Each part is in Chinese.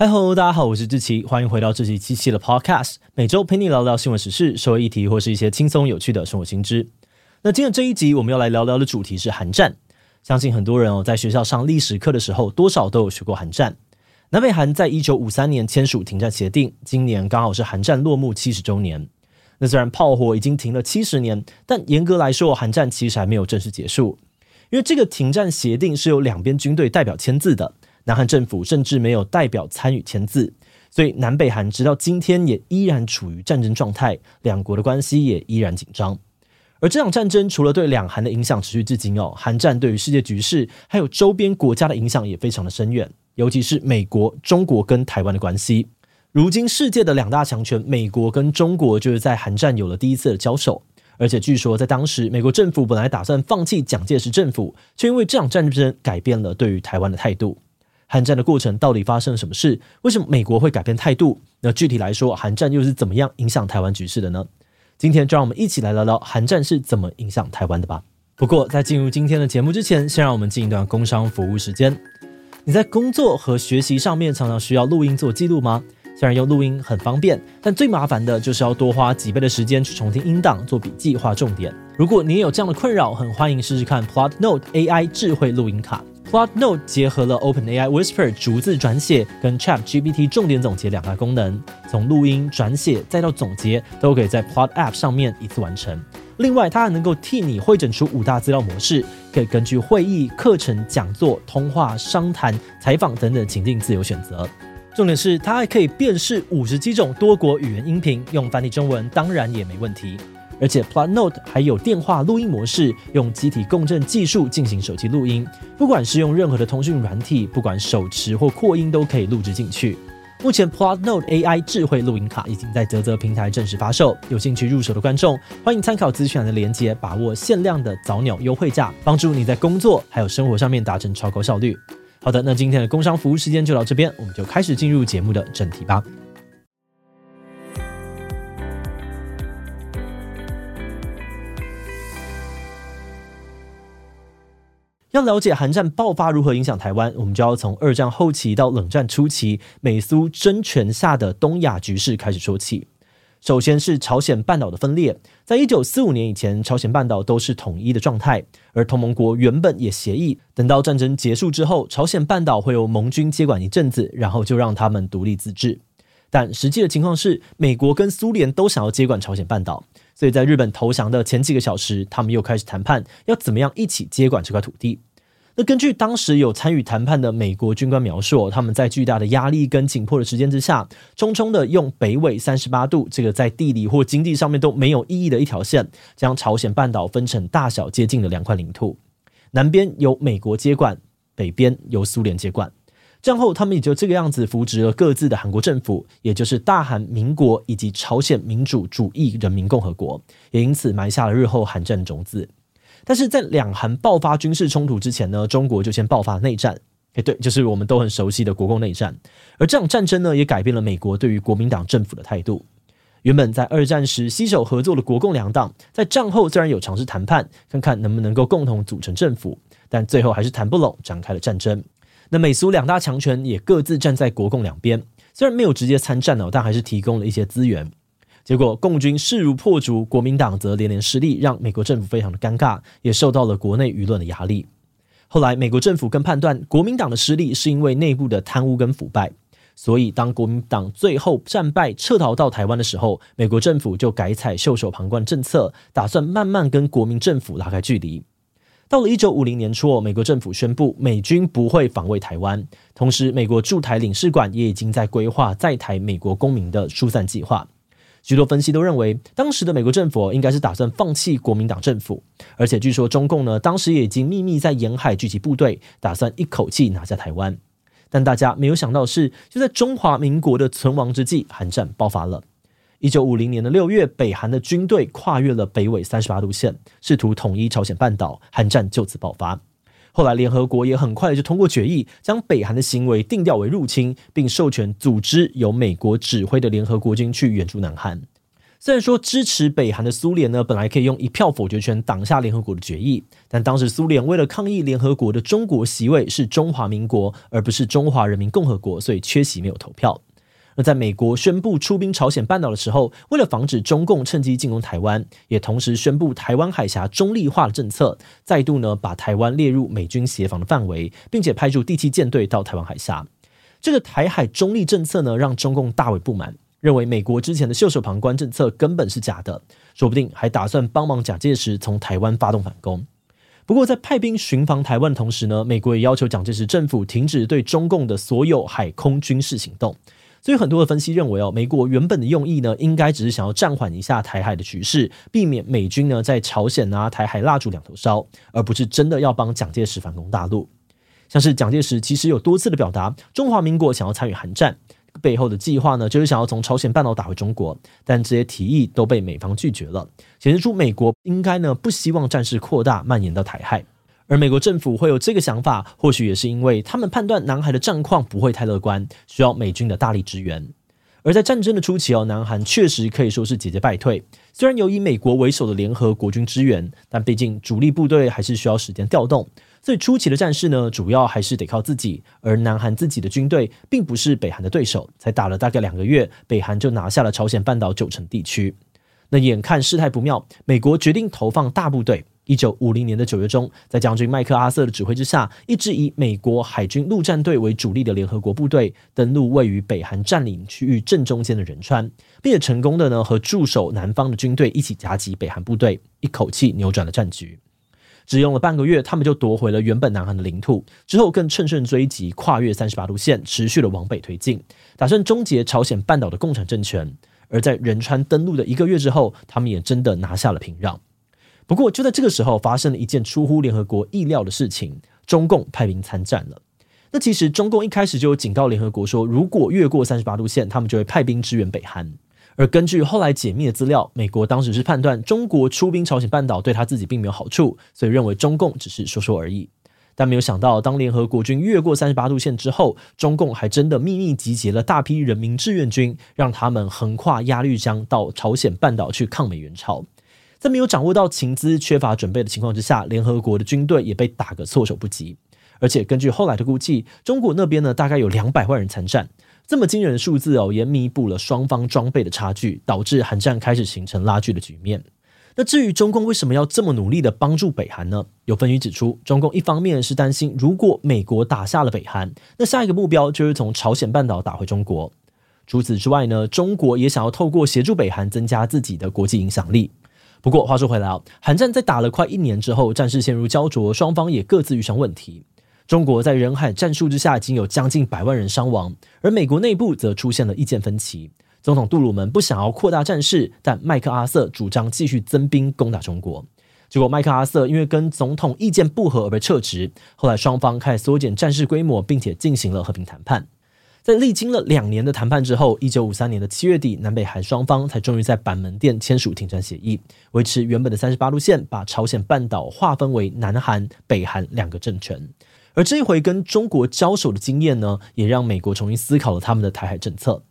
嗨喽，大家好，我是志奇，欢迎回到志祺七七的 Podcast，每周陪你聊聊新闻时事、社会议题或是一些轻松有趣的生活新知。那今天这一集我们要来聊聊的主题是韩战。相信很多人哦，在学校上历史课的时候，多少都有学过韩战。南北韩在一九五三年签署停战协定，今年刚好是韩战落幕七十周年。那虽然炮火已经停了七十年，但严格来说，韩战其实还没有正式结束，因为这个停战协定是由两边军队代表签字的。南韩政府甚至没有代表参与签字，所以南北韩直到今天也依然处于战争状态，两国的关系也依然紧张。而这场战争除了对两韩的影响持续至今哦，韩战对于世界局势还有周边国家的影响也非常的深远，尤其是美国、中国跟台湾的关系。如今世界的两大强权美国跟中国就是在韩战有了第一次的交手，而且据说在当时美国政府本来打算放弃蒋介石政府，却因为这场战争改变了对于台湾的态度。韩战的过程到底发生了什么事？为什么美国会改变态度？那具体来说，韩战又是怎么样影响台湾局势的呢？今天就让我们一起来聊聊韩战是怎么影响台湾的吧。不过在进入今天的节目之前，先让我们进一段工商服务时间。你在工作和学习上面常常需要录音做记录吗？虽然用录音很方便，但最麻烦的就是要多花几倍的时间去重听音档、做笔记、画重点。如果你也有这样的困扰，很欢迎试试看 Plot Note AI 智慧录音卡。Plot Note 结合了 OpenAI Whisper 逐字转写跟 ChatGPT 重点总结两大功能，从录音、转写再到总结，都可以在 Plot App 上面一次完成。另外，它还能够替你汇整出五大资料模式，可以根据会议、课程、讲座、通话、商谈、采访等等情境自由选择。重点是，它还可以辨识五十几种多国语言音频，用繁体中文当然也没问题。而且 Plot Note 还有电话录音模式，用机体共振技术进行手机录音，不管是用任何的通讯软体，不管手持或扩音都可以录制进去。目前 Plot Note AI 智慧录音卡已经在泽泽平台正式发售，有兴趣入手的观众欢迎参考资讯栏的链接，把握限量的早鸟优惠价，帮助你在工作还有生活上面达成超高效率。好的，那今天的工商服务时间就到这边，我们就开始进入节目的正题吧。要了解韩战爆发如何影响台湾，我们就要从二战后期到冷战初期美苏争权下的东亚局势开始说起。首先是朝鲜半岛的分裂，在一九四五年以前，朝鲜半岛都是统一的状态，而同盟国原本也协议，等到战争结束之后，朝鲜半岛会由盟军接管一阵子，然后就让他们独立自治。但实际的情况是，美国跟苏联都想要接管朝鲜半岛。所以在日本投降的前几个小时，他们又开始谈判，要怎么样一起接管这块土地。那根据当时有参与谈判的美国军官描述，他们在巨大的压力跟紧迫的时间之下，匆匆的用北纬三十八度这个在地理或经济上面都没有意义的一条线，将朝鲜半岛分成大小接近的两块领土，南边由美国接管，北边由苏联接管。战后，他们也就这个样子扶植了各自的韩国政府，也就是大韩民国以及朝鲜民主主义人民共和国，也因此埋下了日后韩战的种子。但是在两韩爆发军事冲突之前呢，中国就先爆发内战，诶，对，就是我们都很熟悉的国共内战。而这场战争呢，也改变了美国对于国民党政府的态度。原本在二战时携手合作的国共两党，在战后虽然有尝试谈判，看看能不能够共同组成政府，但最后还是谈不拢，展开了战争。那美苏两大强权也各自站在国共两边，虽然没有直接参战哦，但还是提供了一些资源。结果共军势如破竹，国民党则连连失利，让美国政府非常的尴尬，也受到了国内舆论的压力。后来美国政府更判断国民党的失利是因为内部的贪污跟腐败，所以当国民党最后战败撤逃到台湾的时候，美国政府就改采袖手旁观政策，打算慢慢跟国民政府拉开距离。到了一九五零年初，美国政府宣布美军不会防卫台湾，同时美国驻台领事馆也已经在规划在台美国公民的疏散计划。许多分析都认为，当时的美国政府应该是打算放弃国民党政府，而且据说中共呢，当时也已经秘密在沿海聚集部队，打算一口气拿下台湾。但大家没有想到的是，就在中华民国的存亡之际，韩战爆发了。一九五零年的六月，北韩的军队跨越了北纬三十八度线，试图统一朝鲜半岛，韩战就此爆发。后来，联合国也很快就通过决议，将北韩的行为定调为入侵，并授权组织由美国指挥的联合国军去援助南韩。虽然说支持北韩的苏联呢，本来可以用一票否决权挡下联合国的决议，但当时苏联为了抗议联合国的中国席位是中华民国，而不是中华人民共和国，所以缺席没有投票。那在美国宣布出兵朝鲜半岛的时候，为了防止中共趁机进攻台湾，也同时宣布台湾海峡中立化的政策，再度呢把台湾列入美军协防的范围，并且派出第七舰队到台湾海峡。这个台海中立政策呢，让中共大为不满。认为美国之前的袖手旁观政策根本是假的，说不定还打算帮忙蒋介石从台湾发动反攻。不过，在派兵巡防台湾的同时呢，美国也要求蒋介石政府停止对中共的所有海空军事行动。所以，很多的分析认为哦，美国原本的用意呢，应该只是想要暂缓一下台海的局势，避免美军呢在朝鲜啊、台海蜡烛两头烧，而不是真的要帮蒋介石反攻大陆。像是蒋介石其实有多次的表达，中华民国想要参与韩战。背后的计划呢，就是想要从朝鲜半岛打回中国，但这些提议都被美方拒绝了，显示出美国应该呢不希望战事扩大蔓延到台海。而美国政府会有这个想法，或许也是因为他们判断南海的战况不会太乐观，需要美军的大力支援。而在战争的初期哦，南韩确实可以说是节节败退。虽然有以美国为首的联合国军支援，但毕竟主力部队还是需要时间调动。最初期的战事呢，主要还是得靠自己，而南韩自己的军队并不是北韩的对手，才打了大概两个月，北韩就拿下了朝鲜半岛九成地区。那眼看事态不妙，美国决定投放大部队。一九五零年的九月中，在将军麦克阿瑟的指挥之下，一支以美国海军陆战队为主力的联合国部队登陆位于北韩占领区域正中间的仁川，并且成功的呢和驻守南方的军队一起夹击北韩部队，一口气扭转了战局。只用了半个月，他们就夺回了原本南韩的领土。之后更乘胜追击，跨越三十八度线，持续的往北推进，打算终结朝鲜半岛的共产政权。而在仁川登陆的一个月之后，他们也真的拿下了平壤。不过就在这个时候，发生了一件出乎联合国意料的事情：中共派兵参战了。那其实中共一开始就有警告联合国说，如果越过三十八度线，他们就会派兵支援北韩。而根据后来解密的资料，美国当时是判断中国出兵朝鲜半岛对他自己并没有好处，所以认为中共只是说说而已。但没有想到，当联合国军越过三十八度线之后，中共还真的秘密集结了大批人民志愿军，让他们横跨鸭绿江到朝鲜半岛去抗美援朝。在没有掌握到情资、缺乏准备的情况之下，联合国的军队也被打个措手不及。而且根据后来的估计，中国那边呢，大概有两百万人参战。这么惊人的数字哦，也弥补了双方装备的差距，导致韩战开始形成拉锯的局面。那至于中共为什么要这么努力的帮助北韩呢？有分析指出，中共一方面是担心，如果美国打下了北韩，那下一个目标就是从朝鲜半岛打回中国。除此之外呢，中国也想要透过协助北韩增加自己的国际影响力。不过话说回来啊，韩战在打了快一年之后，战事陷入胶着，双方也各自遇上问题。中国在人海战术之下已经有将近百万人伤亡，而美国内部则出现了意见分歧。总统杜鲁门不想要扩大战事，但麦克阿瑟主张继续增兵攻打中国。结果麦克阿瑟因为跟总统意见不合而被撤职。后来双方开始缩减战事规模，并且进行了和平谈判。在历经了两年的谈判之后，一九五三年的七月底，南北韩双方才终于在板门店签署停战协议，维持原本的三十八路线，把朝鲜半岛划分为南韩、北韩两个政权。而这一回跟中国交手的经验呢，也让美国重新思考了他们的台海政策。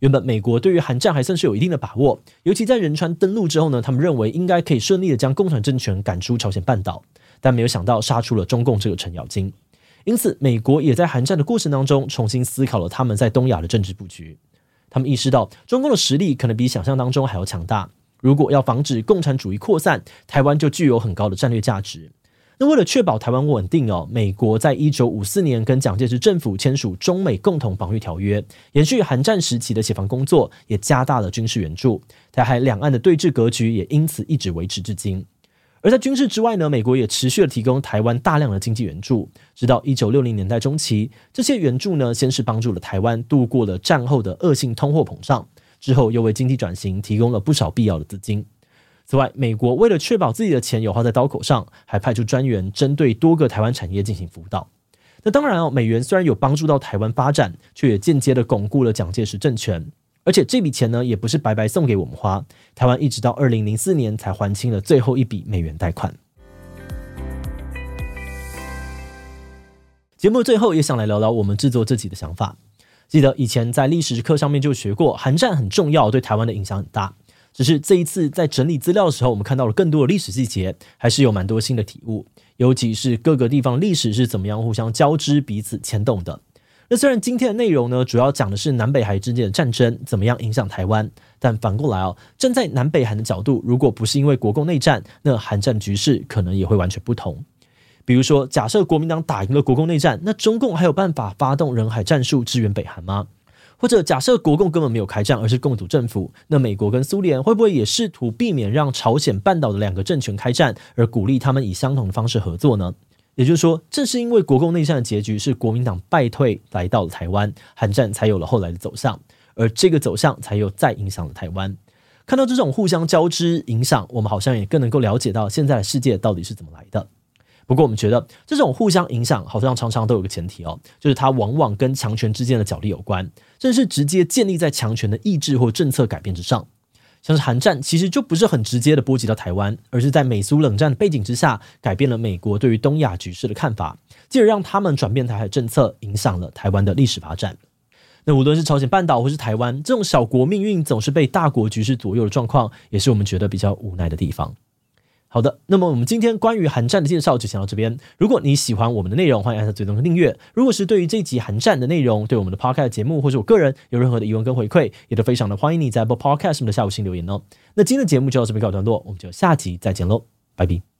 原本美国对于韩战还算是有一定的把握，尤其在仁川登陆之后呢，他们认为应该可以顺利的将共产政权赶出朝鲜半岛，但没有想到杀出了中共这个程咬金。因此，美国也在韩战的过程当中重新思考了他们在东亚的政治布局。他们意识到中共的实力可能比想象当中还要强大，如果要防止共产主义扩散，台湾就具有很高的战略价值。那为了确保台湾稳定哦，美国在一九五四年跟蒋介石政府签署中美共同防御条约，延续韩战时期的协防工作，也加大了军事援助。台海两岸的对峙格局也因此一直维持至今。而在军事之外呢，美国也持续的提供台湾大量的经济援助，直到一九六零年代中期，这些援助呢，先是帮助了台湾度过了战后的恶性通货膨胀，之后又为经济转型提供了不少必要的资金。此外，美国为了确保自己的钱有花在刀口上，还派出专员针对多个台湾产业进行辅导。那当然哦，美元虽然有帮助到台湾发展，却也间接的巩固了蒋介石政权。而且这笔钱呢，也不是白白送给我们花，台湾一直到二零零四年才还清了最后一笔美元贷款。节目最后也想来聊聊我们制作自己的想法。记得以前在历史课上面就学过，韩战很重要，对台湾的影响很大。只是这一次在整理资料的时候，我们看到了更多的历史细节，还是有蛮多新的体悟，尤其是各个地方历史是怎么样互相交织、彼此牵动的。那虽然今天的内容呢，主要讲的是南北韩之间的战争怎么样影响台湾，但反过来哦，站在南北韩的角度，如果不是因为国共内战，那韩战局势可能也会完全不同。比如说，假设国民党打赢了国共内战，那中共还有办法发动人海战术支援北韩吗？或者假设国共根本没有开战，而是共组政府，那美国跟苏联会不会也试图避免让朝鲜半岛的两个政权开战，而鼓励他们以相同的方式合作呢？也就是说，正是因为国共内战的结局是国民党败退来到了台湾，韩战才有了后来的走向，而这个走向才又再影响了台湾。看到这种互相交织影响，我们好像也更能够了解到现在的世界到底是怎么来的。不过，我们觉得这种互相影响好像常常都有个前提哦，就是它往往跟强权之间的角力有关，甚至是直接建立在强权的意志或政策改变之上。像是韩战，其实就不是很直接的波及到台湾，而是在美苏冷战背景之下，改变了美国对于东亚局势的看法，进而让他们转变台海政策，影响了台湾的历史发展。那无论是朝鲜半岛或是台湾，这种小国命运总是被大国局势左右的状况，也是我们觉得比较无奈的地方。好的，那么我们今天关于寒战的介绍就先到这边。如果你喜欢我们的内容，欢迎按下最终的订阅。如果是对于这集寒战的内容，对我们的 Podcast 节目或者我个人有任何的疑问跟回馈，也都非常的欢迎你在播 podcast 的下午新留言哦。那今天的节目就到这边告一段落，我们就下集再见喽，拜拜。